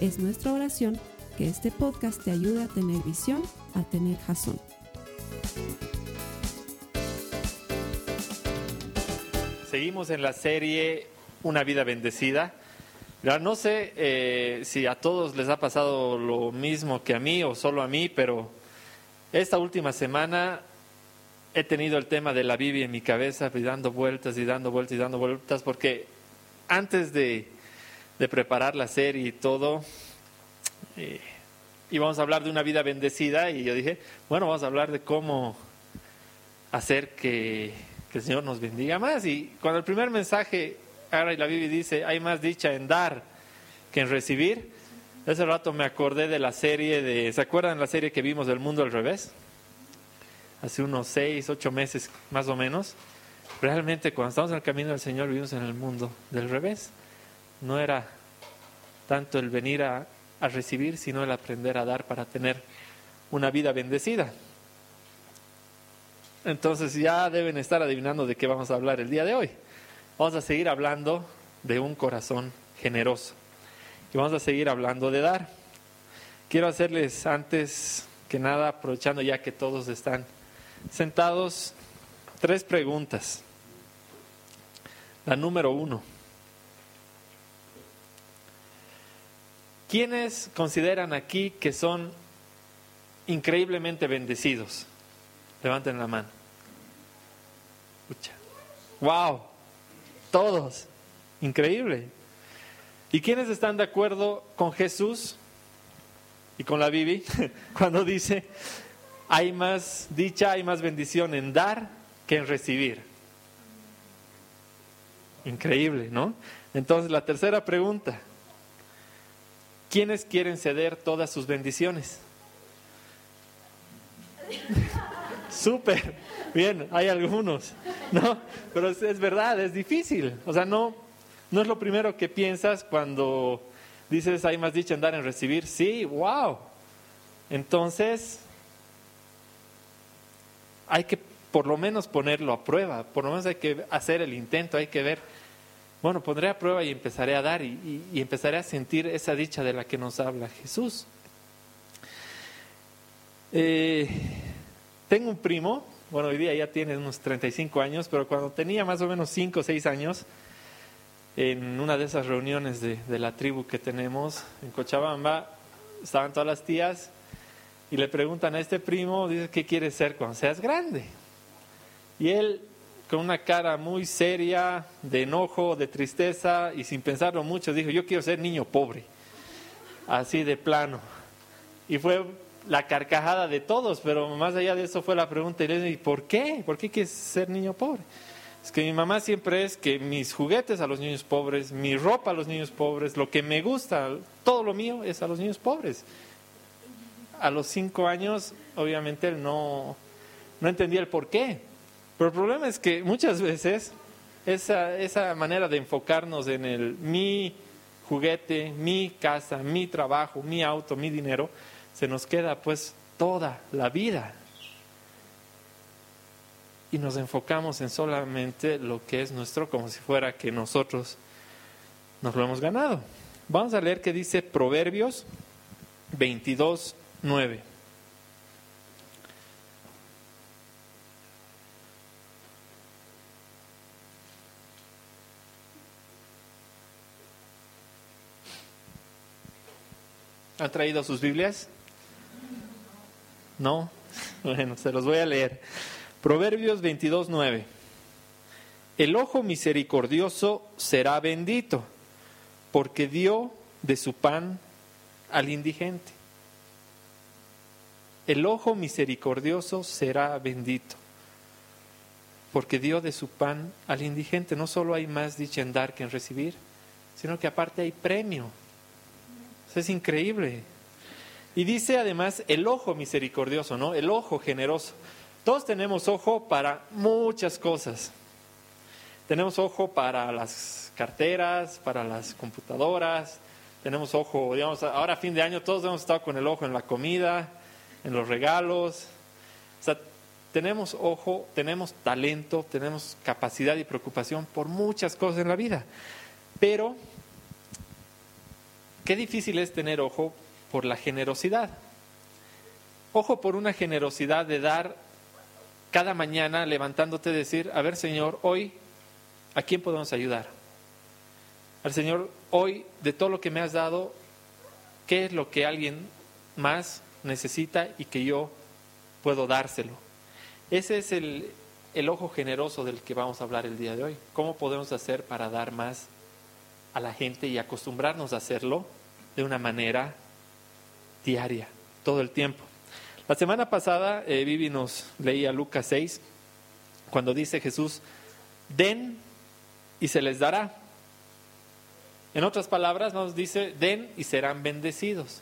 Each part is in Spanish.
Es nuestra oración que este podcast te ayude a tener visión, a tener jazón. Seguimos en la serie Una vida bendecida. No sé eh, si a todos les ha pasado lo mismo que a mí o solo a mí, pero esta última semana he tenido el tema de la Biblia en mi cabeza y dando vueltas y dando vueltas y dando vueltas porque antes de, preparar la serie y todo, eh, íbamos a hablar de una vida bendecida y yo dije, bueno, vamos a hablar de cómo hacer que, que el Señor nos bendiga más. Y cuando el primer mensaje ahora y la Biblia dice, hay más dicha en dar que en recibir. Ese rato me acordé de la serie de, ¿se acuerdan la serie que vimos del mundo al revés? Hace unos seis, ocho meses más o menos. Realmente cuando estamos en el camino del Señor vivimos en el mundo del revés. No era tanto el venir a, a recibir, sino el aprender a dar para tener una vida bendecida. Entonces ya deben estar adivinando de qué vamos a hablar el día de hoy. Vamos a seguir hablando de un corazón generoso. Y vamos a seguir hablando de dar. Quiero hacerles antes que nada, aprovechando ya que todos están sentados, tres preguntas. La número uno. ¿Quiénes consideran aquí que son increíblemente bendecidos? Levanten la mano. Wow, todos. Increíble. ¿Y quiénes están de acuerdo con Jesús y con la Bibi cuando dice, hay más dicha, hay más bendición en dar que en recibir? Increíble, ¿no? Entonces, la tercera pregunta, ¿quiénes quieren ceder todas sus bendiciones? Súper, bien, hay algunos. ¿no? Pero es, verdad, es difícil. O sea, no, no es lo primero que piensas cuando dices, hay más dicha en dar en recibir. Sí, wow. Entonces, hay que por lo menos ponerlo a prueba, por lo menos hay que hacer el intento, hay que ver, bueno, pondré a prueba y empezaré a dar y, y empezaré a sentir esa dicha de la que nos habla Jesús. Eh, tengo un primo bueno, hoy día ya tiene unos 35 años, pero cuando tenía más o menos 5 o 6 años, en una de esas reuniones de, la tribu que tenemos en Cochabamba, estaban todas las tías y le preguntan a este primo, dice, ¿qué quieres ser cuando seas grande? Y él, con una cara muy seria, de enojo, de tristeza y sin pensarlo mucho, dijo, yo quiero ser niño pobre, así de plano. Y fue la carcajada de todos, pero más allá de eso fue la pregunta, ¿y por qué? ¿Por qué quieres ser niño pobre? Es que mi mamá siempre es que mis juguetes a los niños pobres, mi ropa a los niños pobres, lo que me gusta, todo lo mío es a los niños pobres. A los cinco años, obviamente, él no, no entendía el por qué. Pero el problema es que muchas veces esa, esa manera de enfocarnos en el mi juguete, mi casa, mi trabajo, mi auto, mi dinero, se nos queda pues toda la vida. Y nos enfocamos en solamente lo que es nuestro, como si fuera que nosotros nos lo hemos ganado. Vamos a leer que dice Proverbios 22, 9. ¿Han traído sus Biblias? ¿No? Bueno, se los voy a leer. Proverbios 22, 9. El ojo misericordioso será bendito, porque dio de su pan al indigente. El ojo misericordioso será bendito, porque dio de su pan al indigente. No solo hay más dicha en dar que en recibir, sino que aparte hay premio. Es increíble. Y dice además el ojo misericordioso, ¿no? El ojo generoso. Todos tenemos ojo para muchas cosas. Tenemos ojo para las carteras, para las computadoras, tenemos ojo, digamos, ahora a fin de año todos hemos estado con el ojo en la comida, en los regalos. O sea, tenemos ojo, tenemos talento, tenemos capacidad y preocupación por muchas cosas en la vida. Pero, qué difícil es tener ojo por la generosidad. Ojo por una generosidad de dar cada mañana levantándote decir, a ver Señor, hoy, ¿a quién podemos ayudar? Al Señor, hoy, de todo lo que me has dado, ¿qué es lo que alguien más necesita y que yo puedo dárselo? Ese es el, el ojo generoso del que vamos a hablar el día de hoy. ¿Cómo podemos hacer para dar más a la gente y acostumbrarnos a hacerlo de una manera diaria, todo el tiempo? La semana pasada eh, Vivi nos leía Lucas 6, cuando dice Jesús, den y se les dará. En otras palabras nos dice, den y serán bendecidos.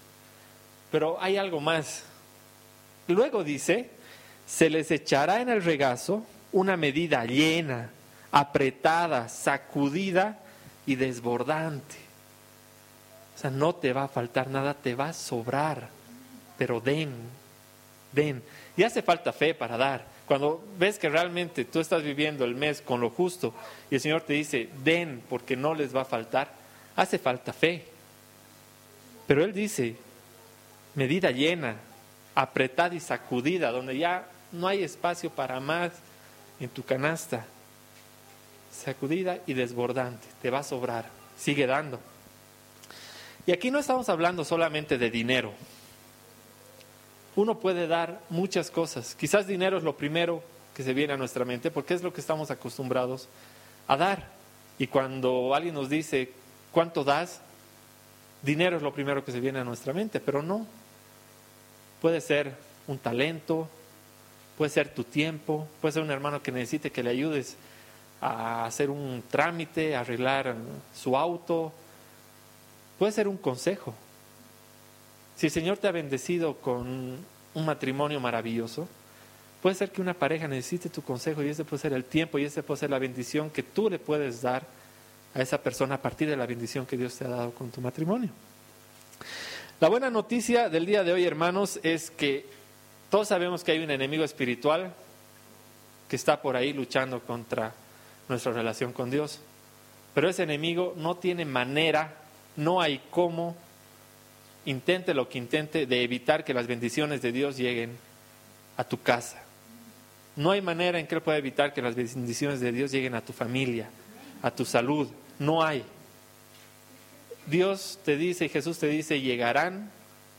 Pero hay algo más. Luego dice, se les echará en el regazo una medida llena, apretada, sacudida y desbordante. O sea, no te va a faltar nada, te va a sobrar, pero den, den. Y hace falta fe para dar. Cuando ves que realmente tú estás viviendo el mes con lo justo y el Señor te dice, den porque no les va a faltar, hace falta fe. Pero Él dice, medida llena, apretada y sacudida, donde ya no hay espacio para más en tu canasta. Sacudida y desbordante, te va a sobrar, sigue dando. Y aquí no estamos hablando solamente de dinero. Uno puede dar muchas cosas. Quizás dinero es lo primero que se viene a nuestra mente porque es lo que estamos acostumbrados a dar. Y cuando alguien nos dice, ¿cuánto das? Dinero es lo primero que se viene a nuestra mente, pero no. Puede ser un talento, puede ser tu tiempo, puede ser un hermano que necesite que le ayudes a hacer un trámite, a arreglar su auto, puede ser un consejo. Si el Señor te ha bendecido con un matrimonio maravilloso, puede ser que una pareja necesite tu consejo y ese puede ser el tiempo y ese puede ser la bendición que tú le puedes dar a esa persona a partir de la bendición que Dios te ha dado con tu matrimonio. La buena noticia del día de hoy, hermanos, es que todos sabemos que hay un enemigo espiritual que está por ahí luchando contra nuestra relación con Dios. Pero ese enemigo no tiene manera, no hay cómo, intente lo que intente, de evitar que las bendiciones de Dios lleguen a tu casa. No hay manera en que él pueda evitar que las bendiciones de Dios lleguen a tu familia, a tu salud. No hay. Dios te dice, Jesús te dice, llegarán,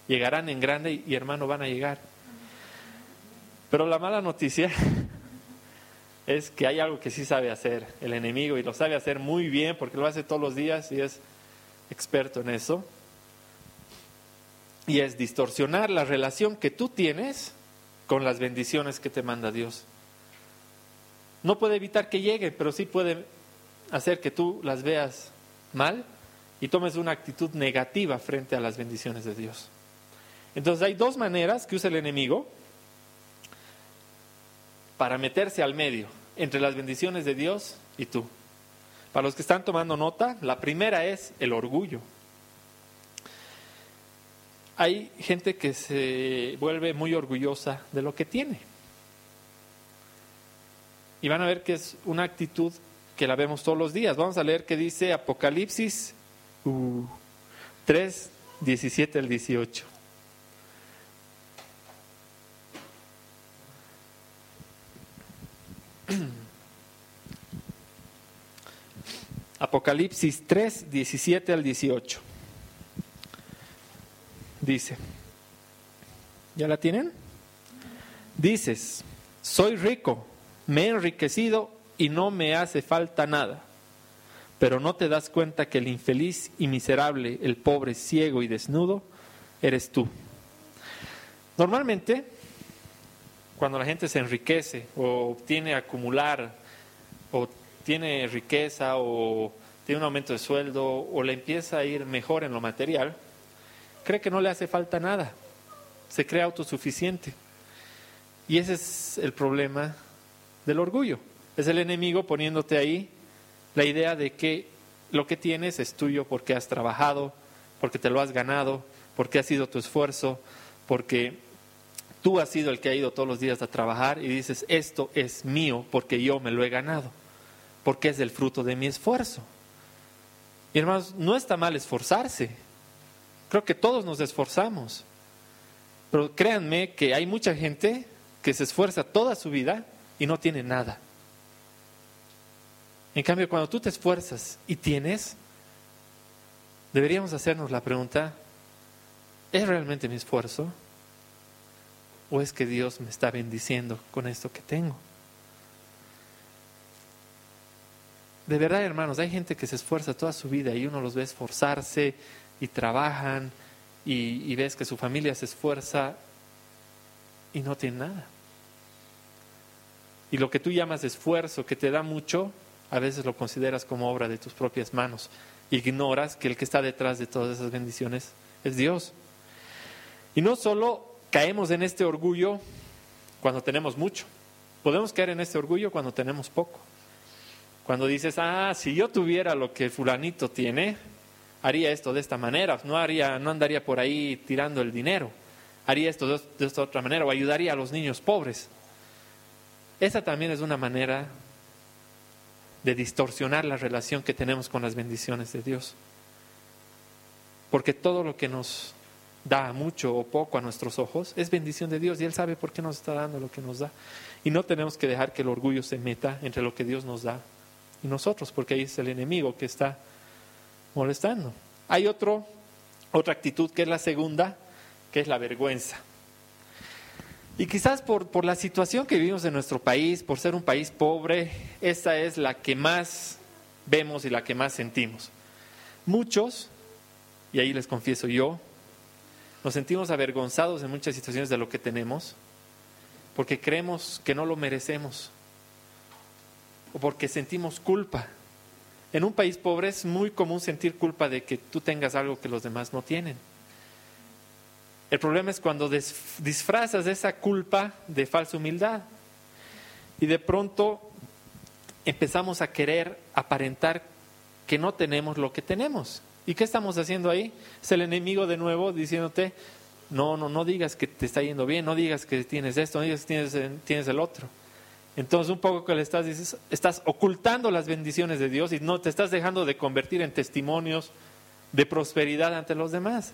llegarán en grande y hermano van a llegar. Pero la mala noticia es que hay algo que sí sabe hacer el enemigo y lo sabe hacer muy bien porque lo hace todos los días y es experto en eso. Y es distorsionar la relación que tú tienes con las bendiciones que te manda Dios. No puede evitar que llegue, pero sí puede hacer que tú las veas mal y tomes una actitud negativa frente a las bendiciones de Dios. Entonces hay dos maneras que usa el enemigo para meterse al medio entre las bendiciones de Dios y tú. Para los que están tomando nota, la primera es el orgullo. Hay gente que se vuelve muy orgullosa de lo que tiene. Y van a ver que es una actitud que la vemos todos los días. Vamos a leer que dice Apocalipsis 3, 17 al 18. Apocalipsis 3, 17 al 18. Dice, ¿ya la tienen? Dices, soy rico, me he enriquecido y no me hace falta nada. Pero no te das cuenta que el infeliz y miserable, el pobre, ciego y desnudo, eres tú. Normalmente, cuando la gente se enriquece o obtiene acumular o tiene riqueza o tiene un aumento de sueldo o le empieza a ir mejor en lo material, cree que no le hace falta nada. se cree autosuficiente. Y ese es el problema del orgullo. Es el enemigo poniéndote ahí la idea de que lo que tienes es tuyo porque has trabajado, porque te lo has ganado, porque ha sido tu esfuerzo, porque tú has sido el que ha ido todos los días a trabajar y dices, esto es mío porque yo me lo he ganado, porque es el fruto de mi esfuerzo. Y hermanos, no está mal esforzarse. Creo que todos nos esforzamos. Pero créanme que hay mucha gente que se esfuerza toda su vida y no tiene nada. En cambio, cuando tú te esfuerzas y tienes, deberíamos hacernos la pregunta, ¿es realmente mi esfuerzo? ¿O es que Dios me está bendiciendo con esto que tengo? De verdad, hermanos, hay gente que se esfuerza toda su vida y uno los ve esforzarse y trabajan y, ves que su familia se esfuerza y no tiene nada. Y lo que tú llamas esfuerzo, que te da mucho, a veces lo consideras como obra de tus propias manos. Ignoras que el que está detrás de todas esas bendiciones es Dios. Y no solo caemos en este orgullo cuando tenemos mucho, podemos caer en este orgullo cuando tenemos poco. Cuando dices, ah, si yo tuviera lo que fulanito tiene, haría esto de esta manera, no, haría, no andaría por ahí tirando el dinero, haría esto de, de esta otra manera, o ayudaría a los niños pobres. Esa también es una manera de distorsionar la relación que tenemos con las bendiciones de Dios. Porque todo lo que nos da mucho o poco a nuestros ojos es bendición de Dios y Él sabe por qué nos está dando lo que nos da. Y no tenemos que dejar que el orgullo se meta entre lo que Dios nos da y nosotros, porque ahí es el enemigo que está molestando. Hay otro, otra actitud que es la segunda, que es la vergüenza. Y quizás por, por, la situación que vivimos en nuestro país, por ser un país pobre, esta es la que más vemos y la que más sentimos. Muchos, y ahí les confieso yo, nos sentimos avergonzados en muchas situaciones de lo que tenemos, porque creemos que no lo merecemos, o porque sentimos culpa. En un país pobre es muy común sentir culpa de que tú tengas algo que los demás no tienen. El problema es cuando disfrazas esa culpa de falsa humildad y de pronto empezamos a querer aparentar que no tenemos lo que tenemos. ¿Y qué estamos haciendo ahí? Es el enemigo de nuevo diciéndote, no, no, no digas que te está yendo bien, no digas que tienes esto, no digas que tienes, tienes el otro. Entonces un poco que le estás estás ocultando las bendiciones de Dios y no te estás dejando de convertir en testimonios de prosperidad ante los demás.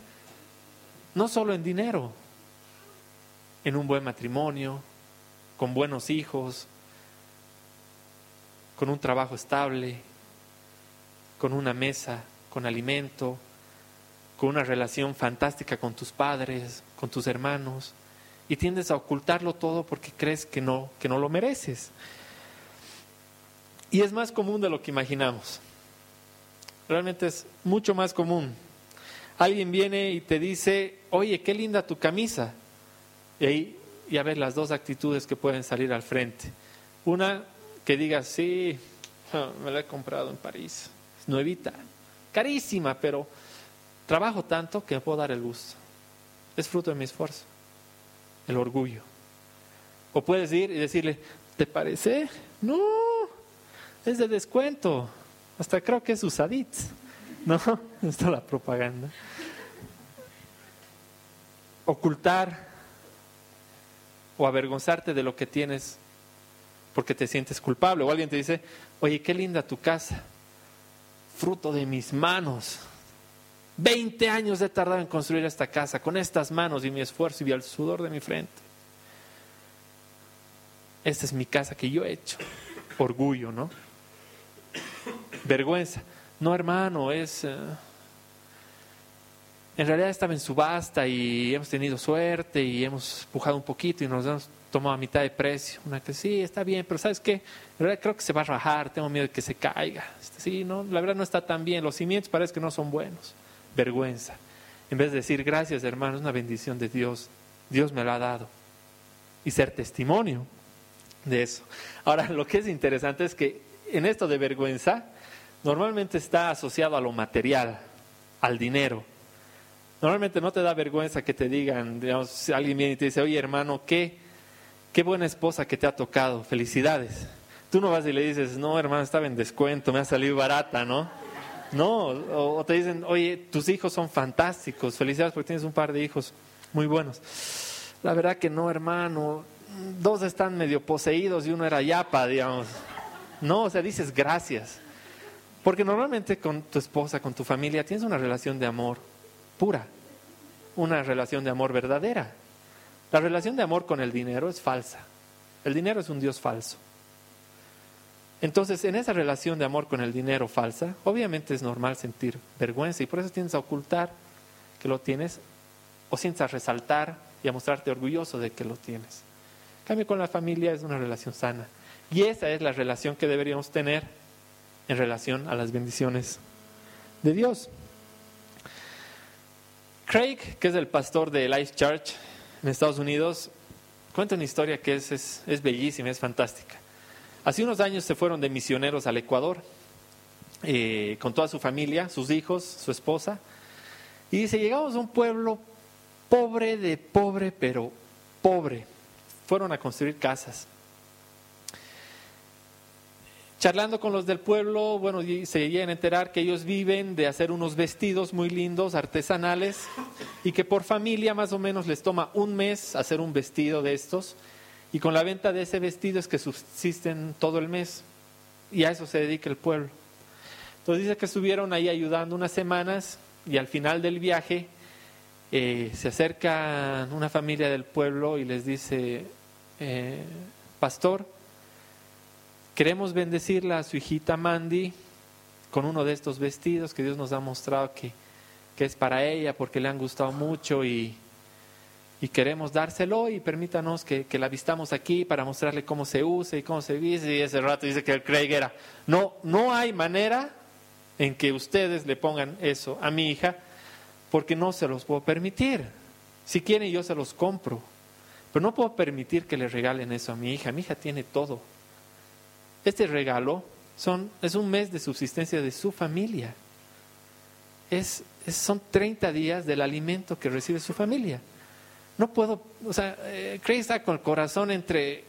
No solo en dinero, en un buen matrimonio, con buenos hijos, con un trabajo estable, con una mesa, con alimento, con una relación fantástica con tus padres, con tus hermanos, y tiendes a ocultarlo todo porque crees que no, que no lo mereces. Y es más común de lo que imaginamos. Realmente es mucho más común alguien viene y te dice, oye, qué linda tu camisa. Y ahí ya ves las dos actitudes que pueden salir al frente. Una que diga, sí, me la he comprado en París, es nuevita, carísima, pero trabajo tanto que me puedo dar el gusto. Es fruto de mi esfuerzo, el orgullo. O puedes ir y decirle, ¿te parece? No, es de descuento, hasta creo que es usadit. No, está la propaganda. Ocultar o avergonzarte de lo que tienes porque te sientes culpable. O alguien te dice, oye, qué linda tu casa, fruto de mis manos. Veinte años he tardado en construir esta casa con estas manos y mi esfuerzo y el sudor de mi frente. Esta es mi casa que yo he hecho. Orgullo, ¿no? Vergüenza. No, hermano, es... Eh, en realidad estaba en subasta y hemos tenido suerte y hemos empujado un poquito y nos hemos tomado a mitad de precio. Una que sí, está bien, pero ¿sabes qué? En realidad creo que se va a rajar, tengo miedo de que se caiga. Este, sí, no, la verdad no está tan bien, los cimientos parece que no son buenos. Vergüenza. En vez de decir, gracias hermano, es una bendición de Dios, Dios me lo ha dado. Y ser testimonio de eso. Ahora, lo que es interesante es que en esto de vergüenza, normalmente está asociado a lo material, al dinero. Normalmente no te da vergüenza que te digan, digamos, si alguien viene y te dice, oye hermano, qué, qué buena esposa que te ha tocado, felicidades. Tú no vas y le dices, no hermano, estaba en descuento, me ha salido barata, ¿no? No, o, te dicen, oye, tus hijos son fantásticos, felicidades porque tienes un par de hijos muy buenos. La verdad que no, hermano, dos están medio poseídos y uno era yapa, digamos. No, o sea, dices gracias. Porque normalmente con tu esposa, con tu familia, tienes una relación de amor pura, una relación de amor verdadera. La relación de amor con el dinero es falsa. El dinero es un Dios falso. Entonces, en esa relación de amor con el dinero falsa, obviamente es normal sentir vergüenza y por eso tienes a ocultar que lo tienes o sientes a resaltar y a mostrarte orgulloso de que lo tienes. En cambio, con la familia es una relación sana. Y esa es la relación que deberíamos tener en relación a las bendiciones de Dios. Craig, que es el pastor de Life Church en Estados Unidos, cuenta una historia que es, es, bellísima, es fantástica. Hace unos años se fueron de misioneros al Ecuador eh, con toda su familia, sus hijos, su esposa. Y dice, llegamos a un pueblo pobre de pobre, pero pobre. Fueron a construir casas charlando con los del pueblo, bueno, se llegan a enterar que ellos viven de hacer unos vestidos muy lindos, artesanales, y que por familia más o menos les toma un mes hacer un vestido de estos, y con la venta de ese vestido es que subsisten todo el mes, y a eso se dedica el pueblo. Entonces dice que estuvieron ahí ayudando unas semanas, y al final del viaje eh, se acerca una familia del pueblo y les dice, eh, pastor, Queremos bendecirla a su hijita Mandy con uno de estos vestidos que Dios nos ha mostrado que, que es para ella porque le han gustado mucho y, y queremos dárselo y permítanos que, que, la vistamos aquí para mostrarle cómo se usa y cómo se viste. Y ese rato dice que el Craig era, no, no hay manera en que ustedes le pongan eso a mi hija porque no se los puedo permitir. Si quieren yo se los compro, pero no puedo permitir que le regalen eso a mi hija. Mi hija tiene todo. Este regalo son, es un mes de subsistencia de su familia. Es, son 30 días del alimento que recibe su familia. No puedo, o sea, eh, Craig está con el corazón entre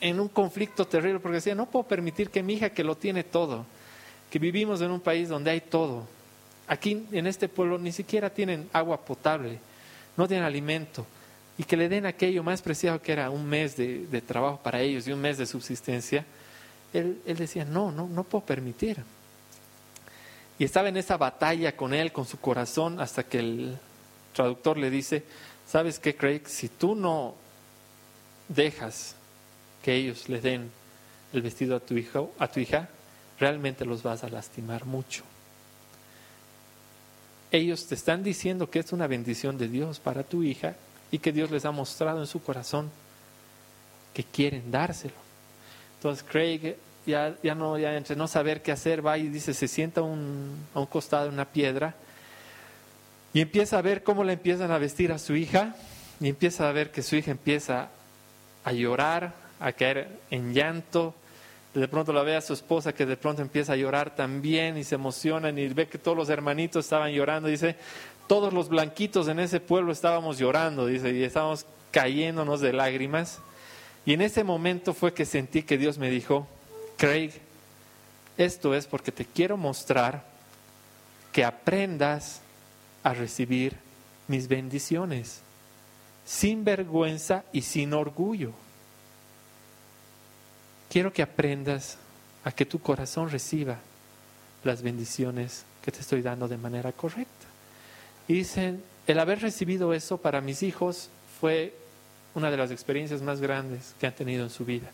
en un conflicto terrible porque decía, no puedo permitir que mi hija que lo tiene todo, que vivimos en un país donde hay todo, aquí en este pueblo ni siquiera tienen agua potable, no tienen alimento, y que le den aquello más preciado que era un mes de, trabajo para ellos y un mes de subsistencia, él, él decía, no, no, no puedo permitir. Y estaba en esa batalla con él, con su corazón, hasta que el traductor le dice, ¿sabes qué, Craig? Si tú no dejas que ellos le den el vestido a tu hijo, a tu hija, realmente los vas a lastimar mucho. Ellos te están diciendo que es una bendición de Dios para tu hija y que Dios les ha mostrado en su corazón que quieren dárselo. Entonces Craig ya, ya no, ya entre no saber qué hacer, va y dice, se sienta un, a un costado de una piedra y empieza a ver cómo le empiezan a vestir a su hija y empieza a ver que su hija empieza a llorar, a caer en llanto. De pronto la ve a su esposa que de pronto empieza a llorar también y se emocionan y ve que todos los hermanitos estaban llorando. Dice, todos los blanquitos en ese pueblo estábamos llorando, dice, y estábamos cayéndonos de lágrimas. Y en ese momento fue que sentí que Dios me dijo, Craig, esto es porque te quiero mostrar que aprendas a recibir mis bendiciones, sin vergüenza y sin orgullo. Quiero que aprendas a que tu corazón reciba las bendiciones que te estoy dando de manera correcta. Y dicen, el haber recibido eso para mis hijos fue una de las experiencias más grandes que han tenido en su vida,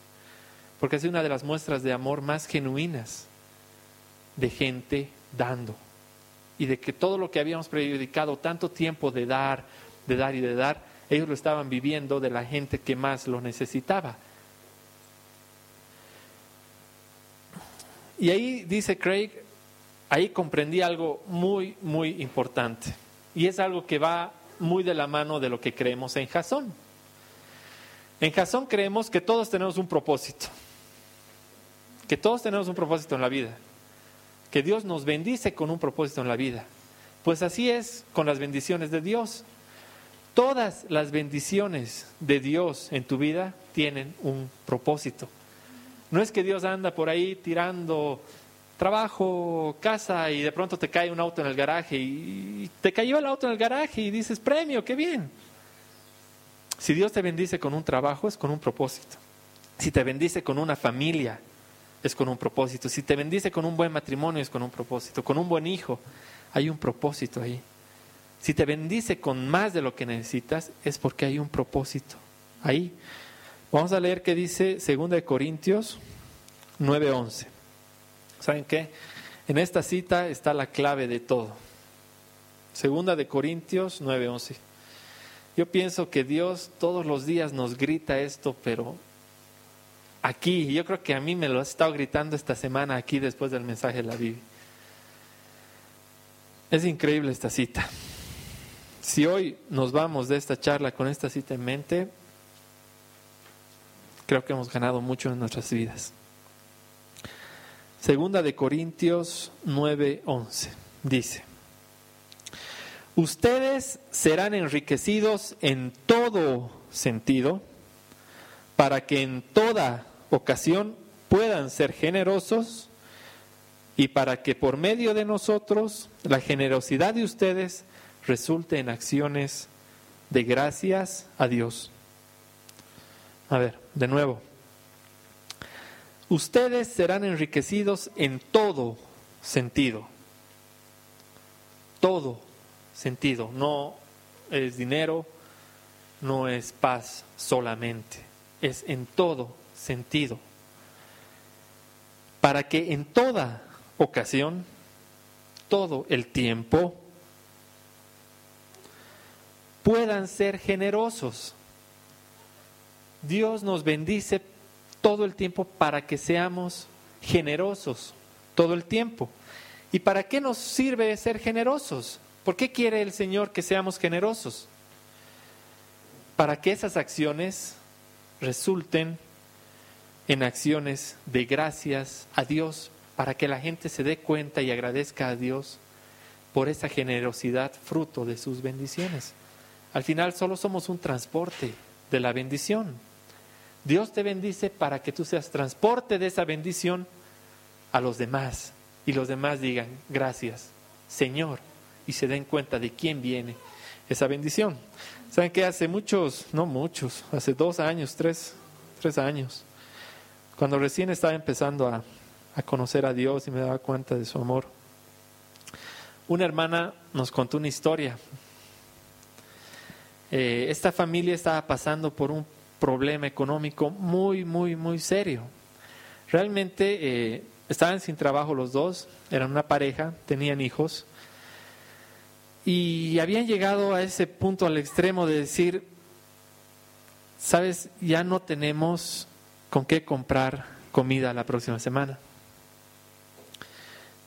porque es una de las muestras de amor más genuinas de gente dando y de que todo lo que habíamos predicado tanto tiempo de dar, de dar y de dar, ellos lo estaban viviendo de la gente que más lo necesitaba. Y ahí dice Craig, ahí comprendí algo muy, muy importante. Y es algo que va muy de la mano de lo que creemos en Jasón. En Jasón creemos que todos tenemos un propósito, que todos tenemos un propósito en la vida, que Dios nos bendice con un propósito en la vida, Pues así es con las bendiciones de Dios. Todas las bendiciones de Dios en tu vida tienen un propósito. No es que Dios anda por ahí tirando trabajo, casa y de pronto te cae un auto en el garaje y te cayó el auto en el garaje y dices, premio, qué bien. Si Dios te bendice con un trabajo es con un propósito. Si te bendice con una familia es con un propósito. Si te bendice con un buen matrimonio es con un propósito. Con un buen hijo hay un propósito ahí. Si te bendice con más de lo que necesitas es porque hay un propósito ahí. Vamos a leer qué dice 2 Corintios 9:11. ¿Saben qué? En esta cita está la clave de todo. Segunda de Corintios 9:11. Yo pienso que Dios todos los días nos grita esto, pero aquí, yo creo que a mí me lo ha estado gritando esta semana aquí después del mensaje de la Biblia. Es increíble esta cita. Si hoy nos vamos de esta charla con esta cita en mente, creo que hemos ganado mucho en nuestras vidas. Segunda de Corintios 9:11 dice, ustedes serán enriquecidos en todo sentido para que en toda ocasión puedan ser generosos y para que por medio de nosotros la generosidad de ustedes resulte en acciones de gracias a Dios. A ver, de nuevo. Ustedes serán enriquecidos en todo sentido. Todo sentido. No es dinero, no es paz solamente. Es en todo sentido. Para que en toda ocasión, todo el tiempo, puedan ser generosos. Dios nos bendice todo el tiempo para que seamos generosos, todo el tiempo. ¿Y para qué nos sirve ser generosos? ¿Por qué quiere el Señor que seamos generosos? Para que esas acciones resulten en acciones de gracias a Dios, para que la gente se dé cuenta y agradezca a Dios por esa generosidad fruto de sus bendiciones. Al final solo somos un transporte de la bendición. Dios te bendice para que tú seas transporte de esa bendición a los demás y los demás digan gracias, Señor, y se den cuenta de quién viene esa bendición. ¿Saben que hace muchos, no muchos, hace dos años, tres, tres años, cuando recién estaba empezando a, a conocer a Dios y me daba cuenta de su amor, una hermana nos contó una historia. Eh, esta familia estaba pasando por un problema económico muy, muy, muy serio. Realmente eh, estaban sin trabajo los dos, eran una pareja, tenían hijos y habían llegado a ese punto al extremo de decir, sabes, ya no tenemos con qué comprar comida la próxima semana.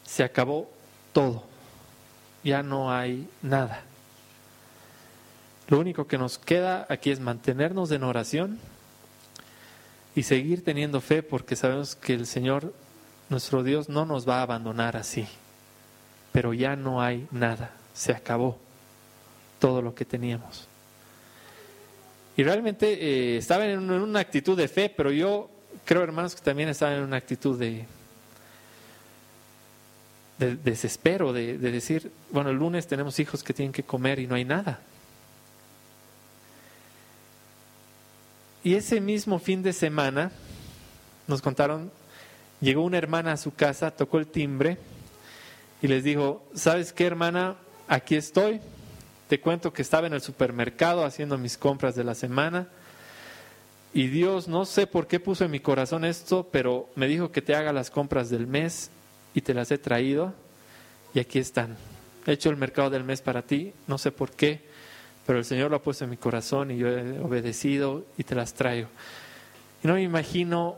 Se acabó todo, ya no hay nada. Lo único que nos queda aquí es mantenernos en oración y seguir teniendo fe porque sabemos que el Señor, nuestro Dios, no nos va a abandonar así. Pero ya no hay nada, se acabó todo lo que teníamos. Y realmente eh, estaban en una actitud de fe, pero yo creo, hermanos, que también estaban en una actitud de, de desespero, de decir, bueno, el lunes tenemos hijos que tienen que comer y no hay nada. Y ese mismo fin de semana, nos contaron, llegó una hermana a su casa, tocó el timbre y les dijo, ¿sabes qué hermana? Aquí estoy. Te cuento que estaba en el supermercado haciendo mis compras de la semana y Dios no sé por qué puso en mi corazón esto, pero me dijo que te haga las compras del mes y te las he traído y aquí están. He hecho el mercado del mes para ti, no sé por qué, pero el Señor lo ha puesto en mi corazón y yo he obedecido y te las traigo. Y no me imagino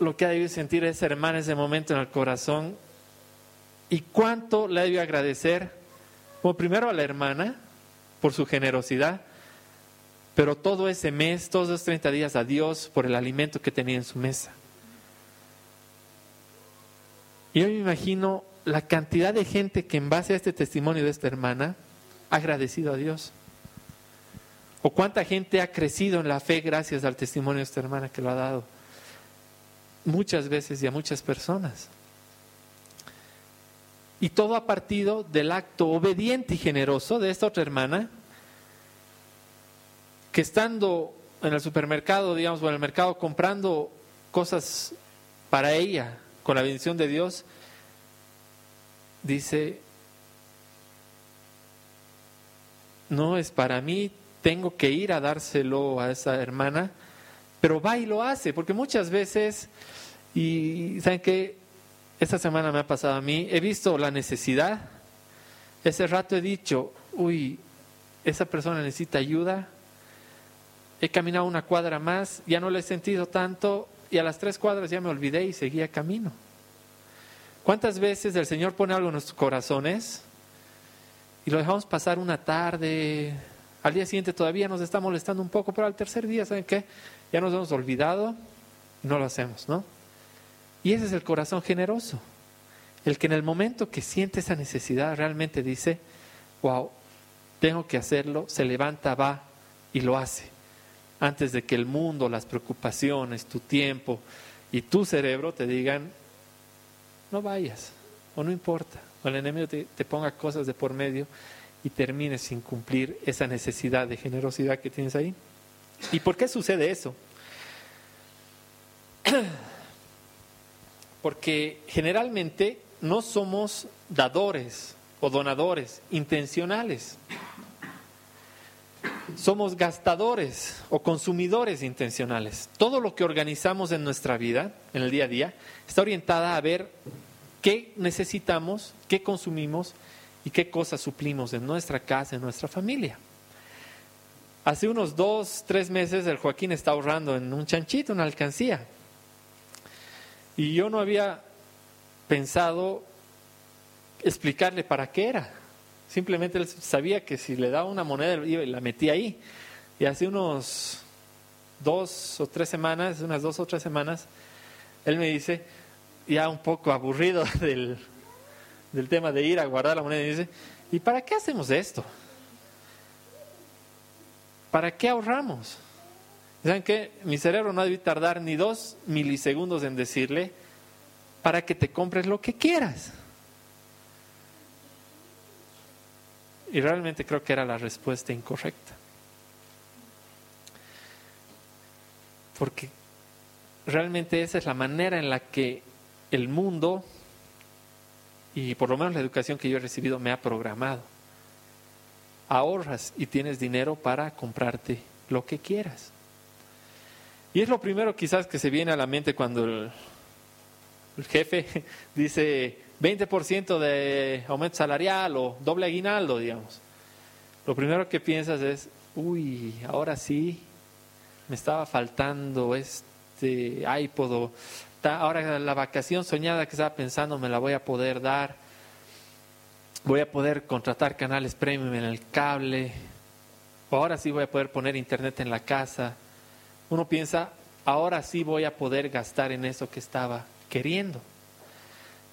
lo que ha debido sentir esa hermana ese momento en el corazón y cuánto le ha debido agradecer, bueno, primero a la hermana por su generosidad, pero todo ese mes, todos esos 30 días a Dios por el alimento que tenía en su mesa. Y yo me imagino la cantidad de gente que en base a este testimonio de esta hermana ha agradecido a Dios. O cuánta gente ha crecido en la fe gracias al testimonio de esta hermana que lo ha dado. Muchas veces y a muchas personas. Y todo ha partido del acto obediente y generoso de esta otra hermana, que estando en el supermercado, digamos, o en el mercado comprando cosas para ella, con la bendición de Dios, dice, no es para mí, tengo que ir a dárselo a esa hermana, pero va y lo hace, porque muchas veces, y saben que esta semana me ha pasado a mí, he visto la necesidad, ese rato he dicho, uy, esa persona necesita ayuda, he caminado una cuadra más, ya no le he sentido tanto, y a las tres cuadras ya me olvidé y seguía camino. ¿Cuántas veces el Señor pone algo en nuestros corazones y lo dejamos pasar una tarde, al día siguiente todavía nos está molestando un poco, pero al tercer día, ¿saben qué? Ya nos hemos olvidado, no lo hacemos, ¿no? Y ese es el corazón generoso, el que en el momento que siente esa necesidad realmente dice, wow, tengo que hacerlo, se levanta, va y lo hace, antes de que el mundo, las preocupaciones, tu tiempo y tu cerebro te digan, no vayas, o no importa, o el enemigo te, te ponga cosas de por medio y termines sin cumplir esa necesidad de generosidad que tienes ahí. ¿Y por qué sucede eso? Porque generalmente no somos dadores o donadores intencionales. Somos gastadores o consumidores intencionales. Todo lo que organizamos en nuestra vida, en el día a día, está orientada a ver qué necesitamos, qué consumimos y qué cosas suplimos en nuestra casa, en nuestra familia. Hace unos dos, tres meses el Joaquín está ahorrando en un chanchito, una alcancía. Y yo no había pensado explicarle para qué era. Simplemente él sabía que si le daba una moneda y la metía ahí. Y hace unos dos o tres semanas, unas dos o tres semanas, él me dice, ya un poco aburrido del, del tema de ir a guardar la moneda, y dice, ¿y para qué hacemos esto? ¿Para qué ahorramos? ¿Saben qué? Mi cerebro no debe tardar ni dos milisegundos en decirle para que te compres lo que quieras. Y realmente creo que era la respuesta incorrecta. Porque realmente esa es la manera en la que el mundo y por lo menos la educación que yo he recibido me ha programado. Ahorras y tienes dinero para comprarte lo que quieras. Y es lo primero quizás que se viene a la mente cuando el, jefe dice 20% de aumento salarial o doble aguinaldo, digamos. Lo primero que piensas es, uy, ahora sí, me estaba faltando este iPod ahora la vacación soñada que estaba pensando me la voy a poder dar, voy a poder contratar canales premium en el cable, o ahora sí voy a poder poner internet en la casa. Uno piensa, ahora sí voy a poder gastar en eso que estaba queriendo.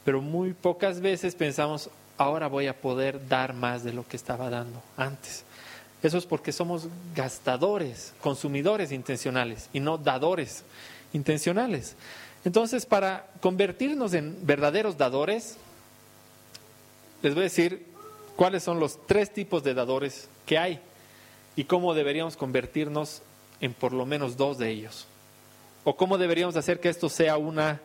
Pero muy pocas veces pensamos, ahora voy a poder dar más de lo que estaba dando antes. Eso es porque somos gastadores, consumidores intencionales y no dadores intencionales. Entonces, para convertirnos en verdaderos dadores, les voy a decir cuáles son los tres tipos de dadores que hay y cómo deberíamos convertirnos en por lo menos dos de ellos. O cómo deberíamos hacer que esto sea una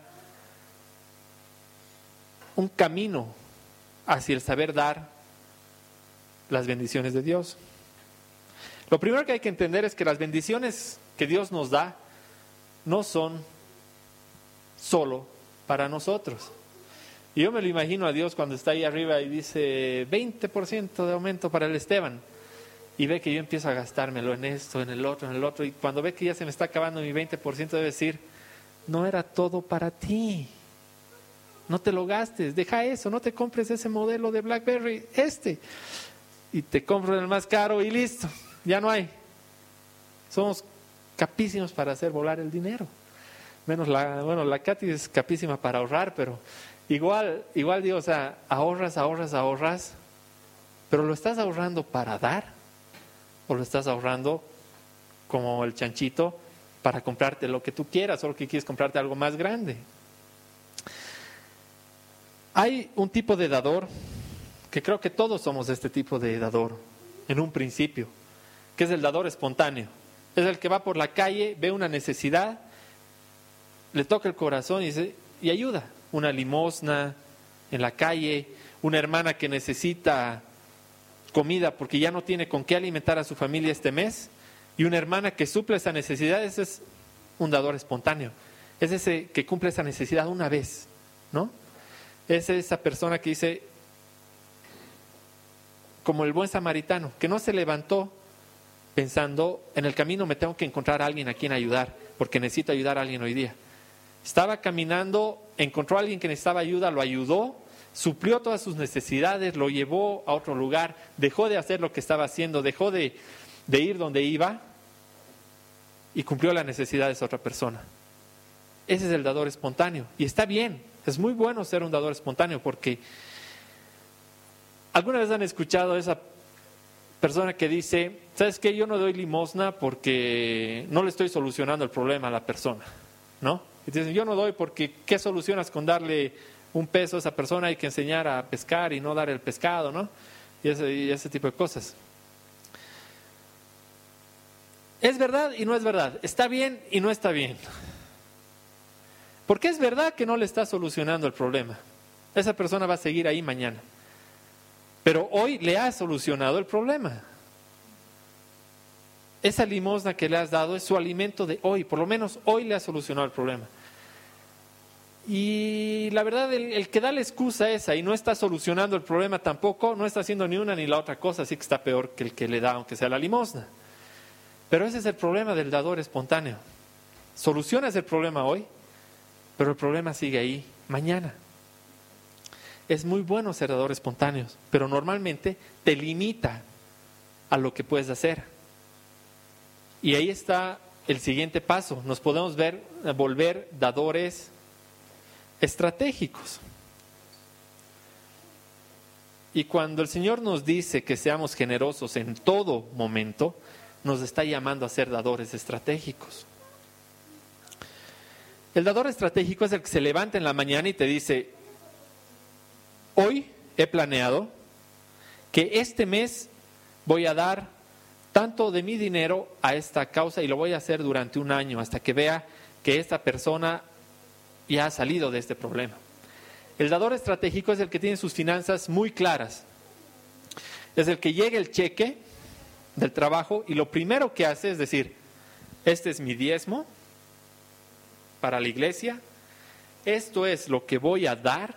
un camino hacia el saber dar las bendiciones de Dios. Lo primero que hay que entender es que las bendiciones que Dios nos da no son solo para nosotros. Y yo me lo imagino a Dios cuando está ahí arriba y dice 20% de aumento para el Esteban. Y ve que yo empiezo a gastármelo en esto, en el otro, en el otro. Y cuando ve que ya se me está acabando mi 20%, debe decir, no era todo para ti. No te lo gastes, deja eso, no te compres ese modelo de BlackBerry, este. Y te compro el más caro y listo, ya no hay. Somos capísimos para hacer volar el dinero menos la, bueno, la Katy es capísima para ahorrar, pero igual, igual digo, o sea, ahorras, ahorras, ahorras, pero lo estás ahorrando para dar o lo estás ahorrando como el chanchito para comprarte lo que tú quieras, o que quieres comprarte algo más grande. Hay un tipo de dador que creo que todos somos este tipo de dador en un principio, que es el dador espontáneo. Es el que va por la calle, ve una necesidad, le toca el corazón y, dice, y ayuda. Una limosna en la calle, una hermana que necesita comida porque ya no tiene con qué alimentar a su familia este mes, y una hermana que suple esa necesidad, ese es un dador espontáneo. Es ese que cumple esa necesidad una vez, ¿no? Es esa persona que dice, como el buen samaritano, que no se levantó pensando, en el camino me tengo que encontrar a alguien a quien ayudar, porque necesito ayudar a alguien hoy día. Estaba caminando, encontró a alguien que necesitaba ayuda, lo ayudó, suplió todas sus necesidades, lo llevó a otro lugar, dejó de hacer lo que estaba haciendo, dejó de, de ir donde iba y cumplió las necesidades de otra persona. Ese es el dador espontáneo. Y está bien, es muy bueno ser un dador espontáneo porque alguna vez han escuchado esa persona que dice, ¿sabes qué? Yo no doy limosna porque no le estoy solucionando el problema a la persona, ¿no? Y dicen, yo no doy porque ¿qué solucionas con darle un peso a esa persona? Hay que enseñar a pescar y no dar el pescado, ¿no? Y ese tipo de cosas. Es verdad y no es verdad. Está bien y no está bien. Porque es verdad que no le está solucionando el problema. Esa persona va a seguir ahí mañana. Pero hoy le ha solucionado el problema. Esa limosna que le has dado es su alimento de hoy. Por lo menos hoy le ha solucionado el problema. Y la verdad, el, que da la excusa esa y no está solucionando el problema tampoco, no está haciendo ni una ni la otra cosa, así que está peor que el que le da, aunque sea la limosna. Pero ese es el problema del dador espontáneo. Solucionas el problema hoy, pero el problema sigue ahí mañana. Es muy bueno ser dador espontáneo, pero normalmente te limita a lo que puedes hacer. Y ahí está el siguiente paso. Nos podemos ver, volver dadores estratégicos. Y cuando el Señor nos dice que seamos generosos en todo momento, nos está llamando a ser dadores estratégicos. El dador estratégico es el que se levanta en la mañana y te dice, hoy he planeado que este mes voy a dar tanto de mi dinero a esta causa y lo voy a hacer durante un año hasta que vea que esta persona ya ha salido de este problema. El dador estratégico es el que tiene sus finanzas muy claras. Es el que llega el cheque del trabajo y lo primero que hace es decir, este es mi diezmo para la iglesia, esto es lo que voy a dar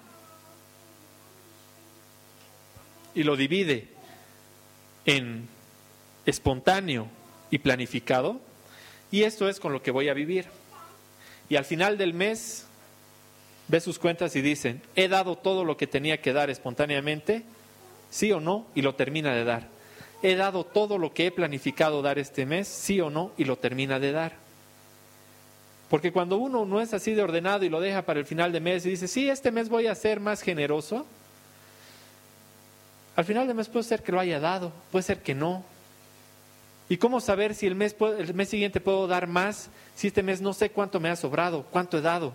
y lo divide en espontáneo y planificado y esto es con lo que voy a vivir. Y al final del mes ve sus cuentas y dicen, he dado todo lo que tenía que dar espontáneamente, sí o no, y lo termina de dar he dado todo lo que he planificado dar este mes, sí o no, y lo termina de dar. Porque cuando uno no es así de ordenado y lo deja para el final de mes y dice, sí, este mes voy a ser más generoso, al final de mes puede ser que lo haya dado, puede ser que no. ¿Y cómo saber si el mes, el mes siguiente puedo dar más, si este mes no sé cuánto me ha sobrado, cuánto he dado?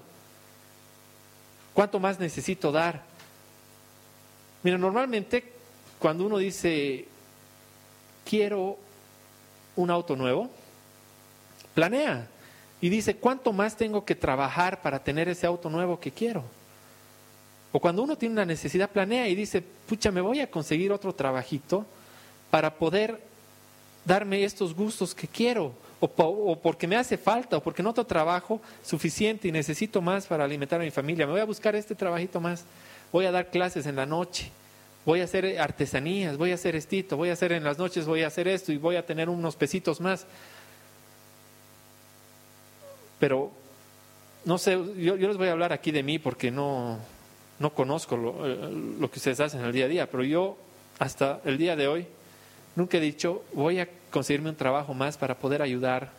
¿Cuánto más necesito dar? Mira, normalmente cuando uno dice, quiero un auto nuevo, planea y dice, ¿cuánto más tengo que trabajar para tener ese auto nuevo que quiero? O cuando uno tiene una necesidad, planea y dice, pucha, me voy a conseguir otro trabajito para poder darme estos gustos que quiero, o, porque me hace falta, o porque no tengo trabajo suficiente y necesito más para alimentar a mi familia. Me voy a buscar este trabajito más, voy a dar clases en la noche voy a hacer artesanías, voy a hacer estito, voy a hacer en las noches, voy a hacer esto y voy a tener unos pesitos más. Pero, no sé, yo, les voy a hablar aquí de mí porque no, no conozco lo, eh, lo que ustedes hacen en el día a día, pero yo hasta el día de hoy nunca he dicho, voy a conseguirme un trabajo más para poder ayudar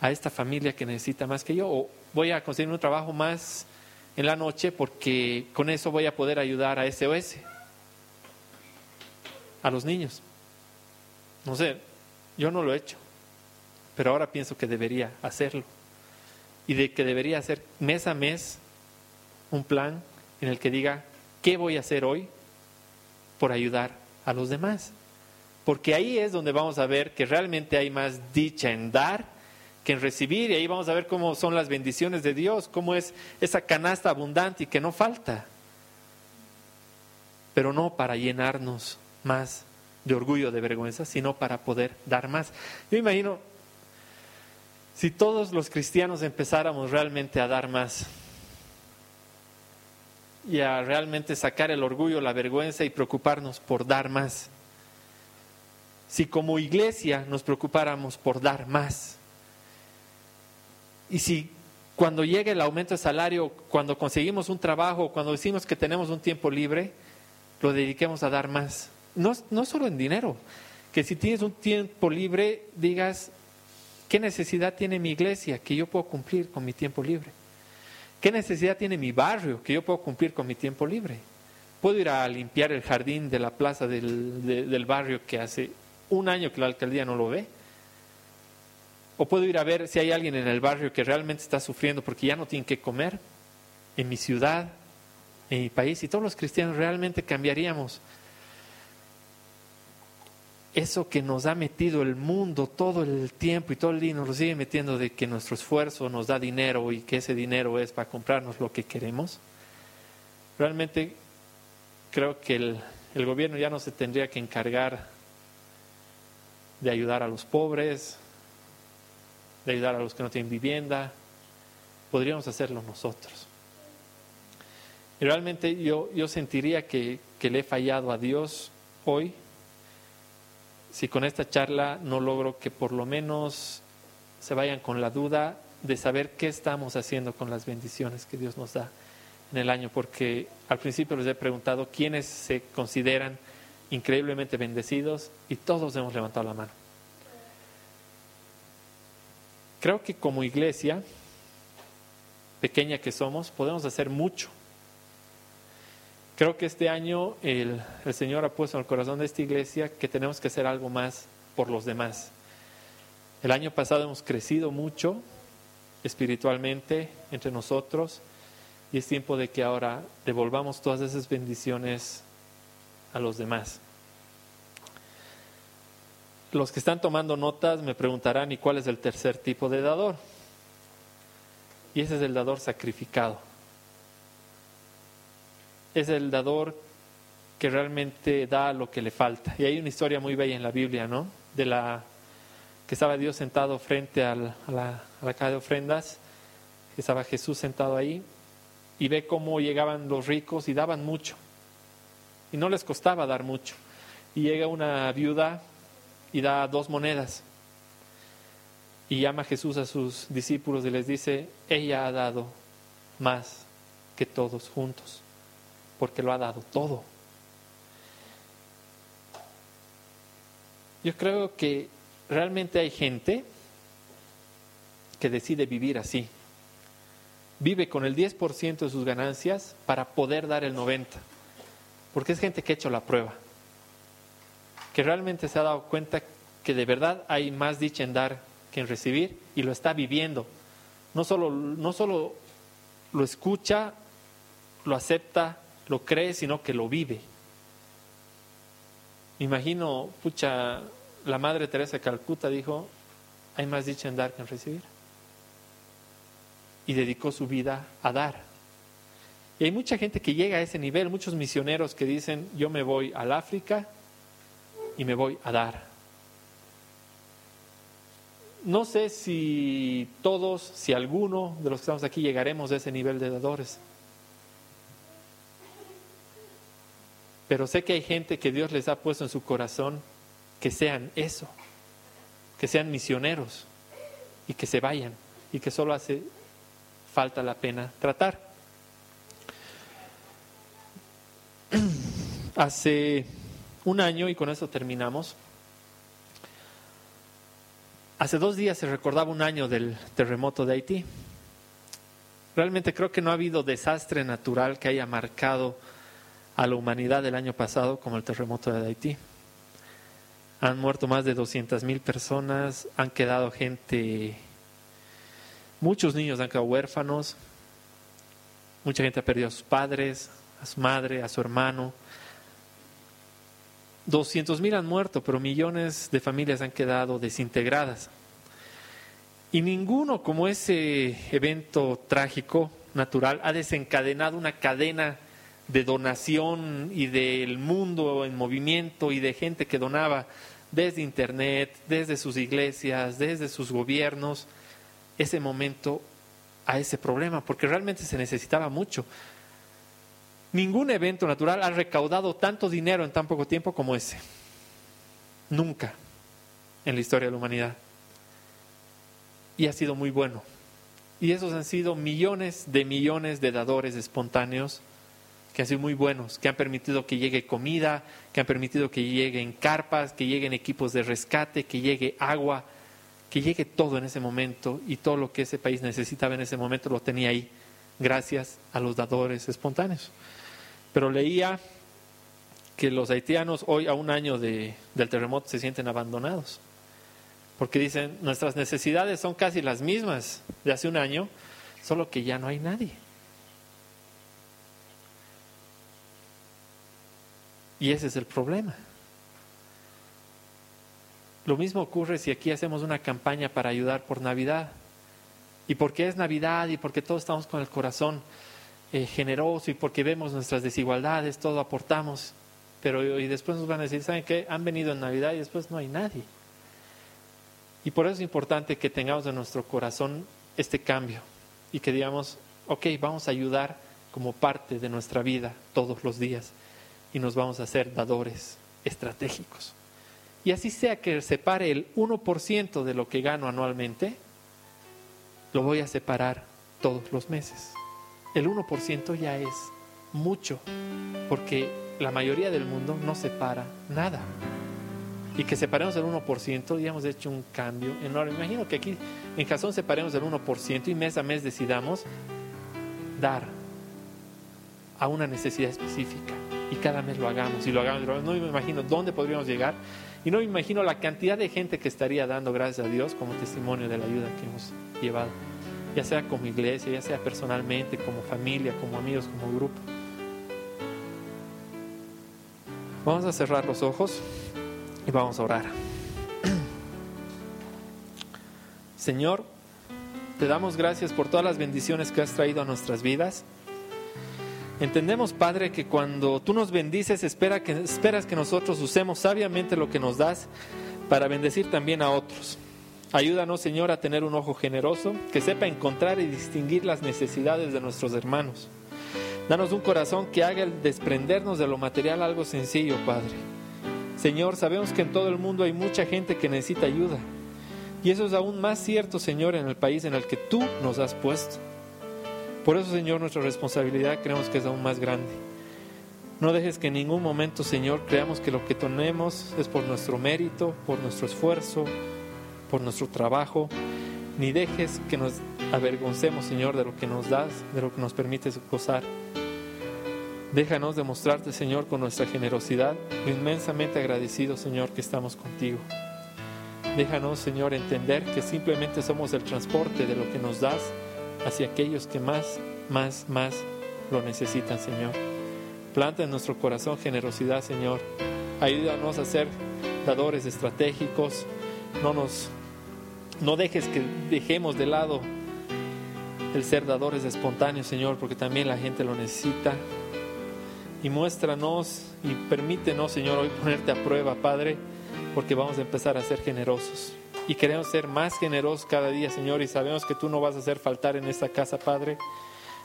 a esta familia que necesita más que yo, o voy a conseguirme un trabajo más en la noche porque con eso voy a poder ayudar a SOS, a los niños. No sé, yo no lo he hecho, pero ahora pienso que debería hacerlo. Y de que debería hacer mes a mes un plan en el que diga, ¿qué voy a hacer hoy por ayudar a los demás? Porque ahí es donde vamos a ver que realmente hay más dicha en dar que en recibir y ahí vamos a ver cómo son las bendiciones de Dios, cómo es esa canasta abundante y que no falta. Pero no para llenarnos más de orgullo, de vergüenza, sino para poder dar más. Yo imagino, si todos los cristianos empezáramos realmente a dar más y a realmente sacar el orgullo, la vergüenza y preocuparnos por dar más, si como iglesia nos preocupáramos por dar más, y si cuando llegue el aumento de salario, cuando conseguimos un trabajo, cuando decimos que tenemos un tiempo libre, lo dediquemos a dar más. No, no solo en dinero, que si tienes un tiempo libre, digas, ¿qué necesidad tiene mi iglesia que yo puedo cumplir con mi tiempo libre? ¿Qué necesidad tiene mi barrio que yo puedo cumplir con mi tiempo libre? Puedo ir a limpiar el jardín de la plaza del, del barrio que hace un año que la alcaldía no lo ve o puedo ir a ver si hay alguien en el barrio que realmente está sufriendo porque ya no tiene que comer en mi ciudad, en mi país, y todos los cristianos realmente cambiaríamos. Eso que nos ha metido el mundo todo el tiempo y todo el día nos lo sigue metiendo de que nuestro esfuerzo nos da dinero y que ese dinero es para comprarnos lo que queremos. Realmente creo que el, el gobierno ya no se tendría que encargar de ayudar a los pobres, de ayudar a los que no tienen vivienda. Podríamos hacerlo nosotros. Y realmente yo, yo sentiría que, que le he fallado a Dios hoy si con esta charla no logro que por lo menos se vayan con la duda de saber qué estamos haciendo con las bendiciones que Dios nos da en el año, porque al principio les he preguntado quiénes se consideran increíblemente bendecidos y todos hemos levantado la mano. Creo que como iglesia, pequeña que somos, podemos hacer mucho. Creo que este año el, Señor ha puesto en el corazón de esta iglesia que tenemos que hacer algo más por los demás. El año pasado hemos crecido mucho espiritualmente entre nosotros y es tiempo de que ahora devolvamos todas esas bendiciones a los demás. Los que están tomando notas me preguntarán, ¿y cuál es el tercer tipo de dador? Y ese es el dador sacrificado. Es el dador que realmente da lo que le falta. Y hay una historia muy bella en la Biblia, ¿no? De la que estaba Dios sentado frente a la, a caja de ofrendas, estaba Jesús sentado ahí, y ve cómo llegaban los ricos y daban mucho. Y no les costaba dar mucho. Y llega una viuda y da dos monedas. Y llama a Jesús a sus discípulos y les dice, ella ha dado más que todos juntos, porque lo ha dado todo. Yo creo que realmente hay gente que decide vivir así. Vive con el 10% de sus ganancias para poder dar el 90%, porque es gente que ha hecho la prueba que realmente se ha dado cuenta que de verdad hay más dicha en dar que en recibir y lo está viviendo. No solo, no solo lo escucha, lo acepta, lo cree, sino que lo vive. Me imagino, pucha, la Madre Teresa de Calcuta dijo, hay más dicha en dar que en recibir. Y dedicó su vida a dar. Y hay mucha gente que llega a ese nivel, muchos misioneros que dicen, yo me voy al África, y me voy a dar. No sé si todos, si alguno de los que estamos aquí llegaremos a ese nivel de dadores. Pero sé que hay gente que Dios les ha puesto en su corazón que sean eso, que sean misioneros y que se vayan y que solo hace falta la pena tratar. Hace un año, y con eso terminamos, hace dos días se recordaba un año del terremoto de Haití. Realmente creo que no ha habido desastre natural que haya marcado a la humanidad el año pasado como el terremoto de Haití. Han muerto más de 200 mil personas, han quedado gente, muchos niños han quedado huérfanos, mucha gente ha perdido a sus padres, a su madre, a su hermano. 200 mil han muerto, pero millones de familias han quedado desintegradas. Y ninguno como ese evento trágico, natural, ha desencadenado una cadena de donación y del mundo en movimiento y de gente que donaba desde Internet, desde sus iglesias, desde sus gobiernos, ese momento a ese problema, porque realmente se necesitaba mucho. Ningún evento natural ha recaudado tanto dinero en tan poco tiempo como ese. Nunca en la historia de la humanidad y ha sido muy bueno. Y esos han sido millones de millones de dadores espontáneos que han sido muy buenos, que han permitido que llegue comida, que han permitido que lleguen carpas, que lleguen equipos de rescate, que llegue agua, que llegue todo en ese momento y todo lo que ese país necesitaba en ese momento lo tenía ahí, gracias a los dadores espontáneos. Pero leía que los haitianos hoy a un año de, del terremoto se sienten abandonados porque dicen, nuestras necesidades son casi las mismas de hace un año, solo que ya no hay nadie. Y ese es el problema. Lo mismo ocurre si aquí hacemos una campaña para ayudar por Navidad. Y porque es Navidad y porque todos estamos con el corazón eh, generoso y porque vemos nuestras desigualdades, todo aportamos. Pero y después nos van a decir, ¿saben qué? Han venido en Navidad y después no hay nadie. Y por eso es importante que tengamos en nuestro corazón este cambio y que digamos, ok, vamos a ayudar como parte de nuestra vida todos los días y nos vamos a hacer dadores estratégicos. Y así sea que separe el 1% de lo que gano anualmente, lo voy a separar todos los meses. El 1% ya es mucho, porque la mayoría del mundo no separa nada y que separemos el 1% y hemos hecho un cambio enorme. Imagino que aquí en Jazón separemos el 1% y mes a mes decidamos dar a una necesidad específica y cada mes lo hagamos y lo hagamos. No me imagino dónde podríamos llegar y no me imagino la cantidad de gente que estaría dando gracias a Dios como testimonio de la ayuda que hemos llevado, ya sea como iglesia, ya sea personalmente, como familia, como amigos, como grupo. Vamos a cerrar los ojos. Y vamos a orar. Señor, te damos gracias por todas las bendiciones que has traído a nuestras vidas. Entendemos, Padre, que cuando tú nos bendices, espera que, esperas que nosotros usemos sabiamente lo que nos das para bendecir también a otros. Ayúdanos, Señor, a tener un ojo generoso que sepa encontrar y distinguir las necesidades de nuestros hermanos. Danos un corazón que haga el desprendernos de lo material algo sencillo, Padre Señor, sabemos que en todo el mundo hay mucha gente que necesita ayuda. Y eso es aún más cierto, Señor, en el país en el que tú nos has puesto. Por eso, Señor, nuestra responsabilidad creemos que es aún más grande. No dejes que en ningún momento, Señor, creamos que lo que tenemos es por nuestro mérito, por nuestro esfuerzo, por nuestro trabajo. Ni dejes que nos avergoncemos, Señor, de lo que nos das, de lo que nos permites gozar. Déjanos demostrarte, Señor, con nuestra generosidad, inmensamente agradecido, Señor, que estamos contigo. Déjanos, Señor, entender que simplemente somos el transporte de lo que nos das hacia aquellos que más, más, más lo necesitan, Señor. Planta en nuestro corazón generosidad, Señor. Ayúdanos a ser dadores estratégicos. No nos no dejes que dejemos de lado el ser dadores espontáneos, Señor, porque también la gente lo necesita y muéstranos y permítenos, Señor, hoy ponerte a prueba, Padre, porque vamos a empezar a ser generosos. Y queremos ser más generosos cada día, Señor, y sabemos que tú no vas a hacer faltar en esta casa, Padre.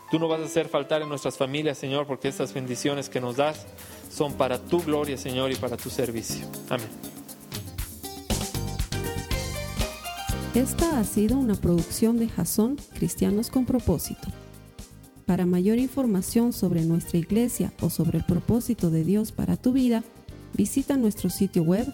Tú no vas a hacer faltar en nuestras familias, Señor, porque estas bendiciones que nos das son para tu gloria, Señor, y para tu servicio. Amén. Esta ha sido una producción de Jason Cristianos con propósito. Para mayor información sobre nuestra iglesia o sobre el propósito de Dios para tu vida, visita nuestro sitio web